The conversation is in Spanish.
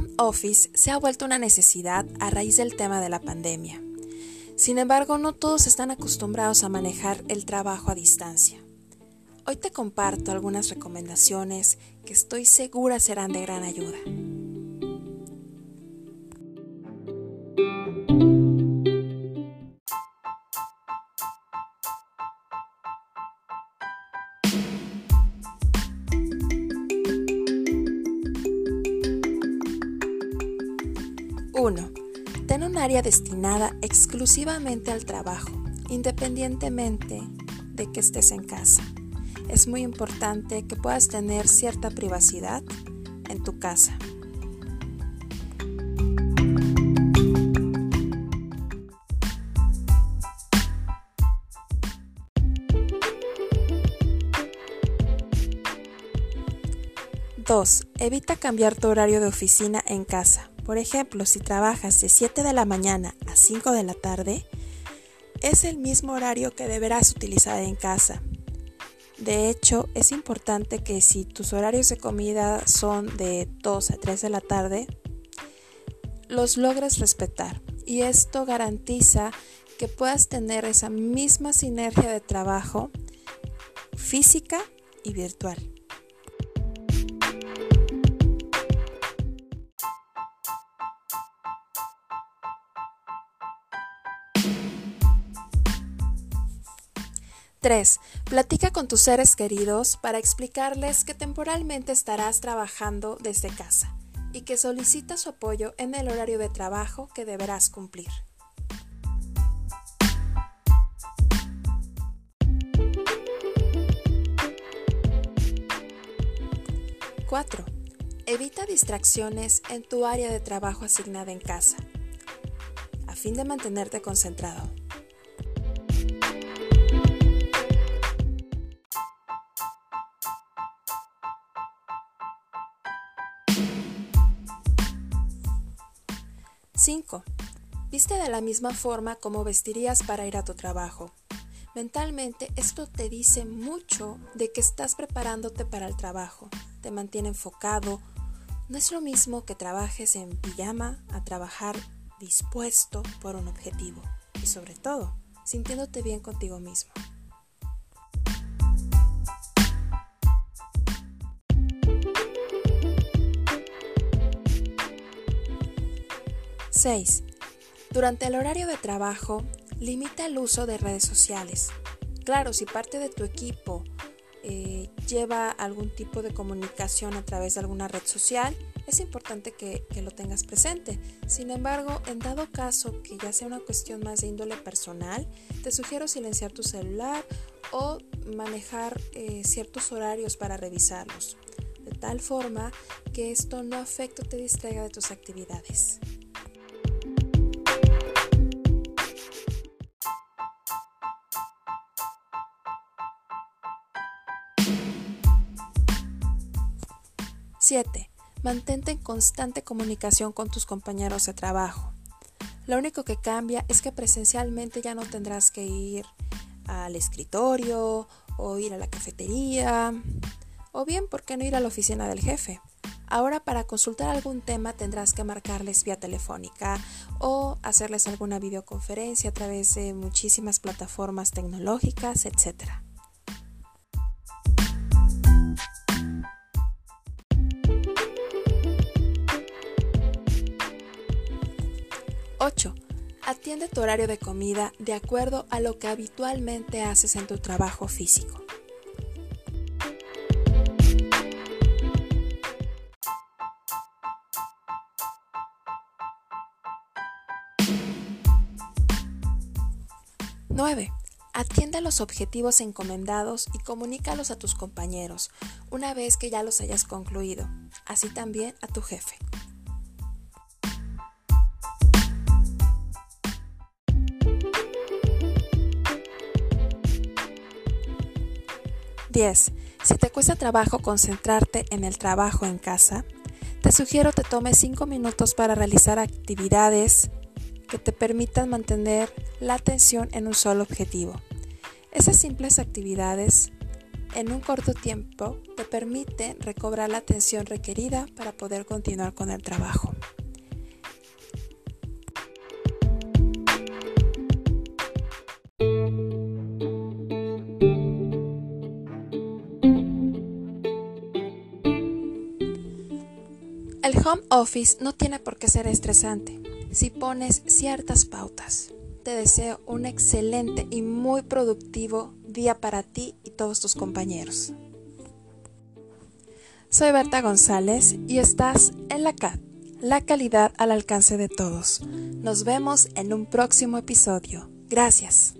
home office se ha vuelto una necesidad a raíz del tema de la pandemia. Sin embargo, no todos están acostumbrados a manejar el trabajo a distancia. Hoy te comparto algunas recomendaciones que estoy segura serán de gran ayuda. 1. Ten un área destinada exclusivamente al trabajo, independientemente de que estés en casa. Es muy importante que puedas tener cierta privacidad en tu casa. Dos, evita cambiar tu horario de oficina en casa. Por ejemplo, si trabajas de 7 de la mañana a 5 de la tarde, es el mismo horario que deberás utilizar en casa. De hecho, es importante que si tus horarios de comida son de 2 a 3 de la tarde, los logres respetar. Y esto garantiza que puedas tener esa misma sinergia de trabajo física y virtual. 3. Platica con tus seres queridos para explicarles que temporalmente estarás trabajando desde casa y que solicitas su apoyo en el horario de trabajo que deberás cumplir. 4. Evita distracciones en tu área de trabajo asignada en casa, a fin de mantenerte concentrado. 5. Viste de la misma forma como vestirías para ir a tu trabajo. Mentalmente esto te dice mucho de que estás preparándote para el trabajo, te mantiene enfocado. No es lo mismo que trabajes en pijama a trabajar dispuesto por un objetivo y sobre todo sintiéndote bien contigo mismo. 6. Durante el horario de trabajo, limita el uso de redes sociales. Claro, si parte de tu equipo eh, lleva algún tipo de comunicación a través de alguna red social, es importante que, lo tengas presente. Sin embargo, en dado caso que ya sea una cuestión más de índole personal, te sugiero silenciar tu celular o manejar eh, ciertos horarios para revisarlos, de tal forma que esto no afecte o te distraiga de tus actividades. 7. Mantente en constante comunicación con tus compañeros de trabajo. Lo único que cambia es que presencialmente ya no tendrás que ir al escritorio o ir a la cafetería o bien, ¿por qué no ir a la oficina del jefe? Ahora para consultar algún tema tendrás que marcarles vía telefónica o hacerles alguna videoconferencia a través de muchísimas plataformas tecnológicas, etcétera. 8. Atiende tu horario de comida de acuerdo a lo que habitualmente haces en tu trabajo físico. ¡9! Atiende los objetivos encomendados y comunícalos a tus compañeros una vez que ya los hayas concluido, así también a tu jefe. 10. Si te cuesta trabajo concentrarte en el trabajo en casa, te sugiero te tomes 5 minutos para realizar actividades que te permitan mantener la atención en un solo objetivo. Esas simples actividades en un corto tiempo te permite recobrar la atención requerida para poder continuar con el trabajo. El home office no tiene por qué ser estresante si pones ciertas pautas. Te deseo un excelente y muy productivo día para ti y todos tus compañeros. Soy Berta González y estás en la CAT, la calidad al alcance de todos. Nos vemos en un próximo episodio. Gracias.